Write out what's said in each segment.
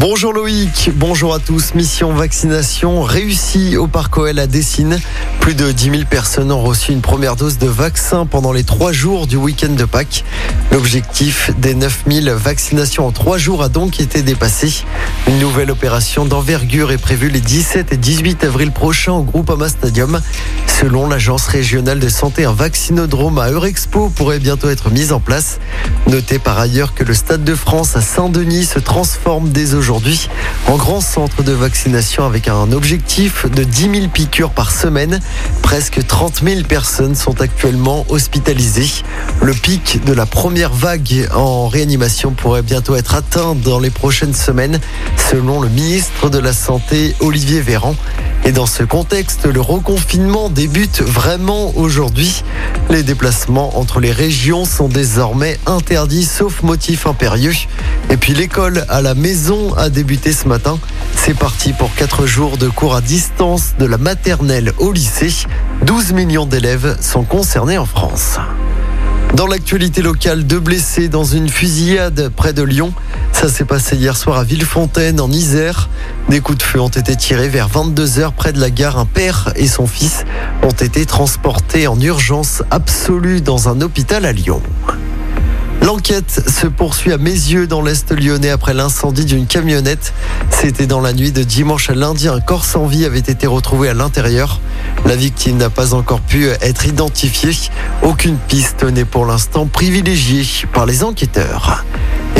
Bonjour Loïc, bonjour à tous. Mission vaccination réussie au Parc OL à Dessine. Plus de 10 000 personnes ont reçu une première dose de vaccin pendant les trois jours du week-end de Pâques. L'objectif des 9 000 vaccinations en trois jours a donc été dépassé. Une nouvelle opération d'envergure est prévue les 17 et 18 avril prochains au Groupama Stadium. Selon l'agence régionale de santé, un vaccinodrome à Eurexpo pourrait bientôt être mis en place. Notez par ailleurs que le Stade de France à Saint-Denis se transforme dès aujourd'hui en grand centre de vaccination avec un objectif de 10 000 piqûres par semaine. Presque 30 000 personnes sont actuellement hospitalisées. Le pic de la première vague en réanimation pourrait bientôt être atteint dans les prochaines semaines, selon le ministre de la Santé Olivier Véran. Et dans ce contexte, le reconfinement débute vraiment aujourd'hui. Les déplacements entre les régions sont désormais interdits sauf motif impérieux. Et puis l'école à la maison a débuté ce matin. C'est parti pour 4 jours de cours à distance de la maternelle au lycée. 12 millions d'élèves sont concernés en France. Dans l'actualité locale, deux blessés dans une fusillade près de Lyon. Ça s'est passé hier soir à Villefontaine, en Isère. Des coups de feu ont été tirés vers 22h près de la gare. Un père et son fils ont été transportés en urgence absolue dans un hôpital à Lyon. L'enquête se poursuit à mes yeux dans l'Est lyonnais après l'incendie d'une camionnette. C'était dans la nuit de dimanche à lundi. Un corps sans vie avait été retrouvé à l'intérieur. La victime n'a pas encore pu être identifiée. Aucune piste n'est pour l'instant privilégiée par les enquêteurs.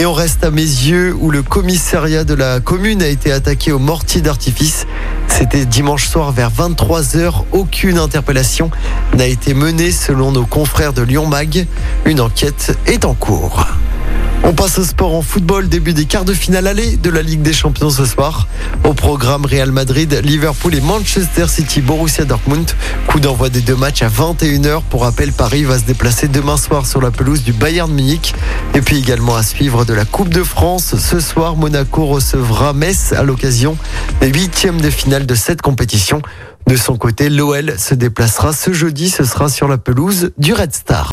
Et on reste à mes yeux où le commissariat de la commune a été attaqué au mortier d'artifice. C'était dimanche soir vers 23h. Aucune interpellation n'a été menée selon nos confrères de Lyon Mag. Une enquête est en cours. On passe au sport en football, début des quarts de finale aller de la Ligue des Champions ce soir. Au programme Real Madrid, Liverpool et Manchester City, Borussia Dortmund. Coup d'envoi des deux matchs à 21h. Pour rappel, Paris va se déplacer demain soir sur la pelouse du Bayern Munich. Et puis également à suivre de la Coupe de France. Ce soir, Monaco recevra Metz à l'occasion des huitièmes de finale de cette compétition. De son côté, l'OL se déplacera ce jeudi. Ce sera sur la pelouse du Red Star.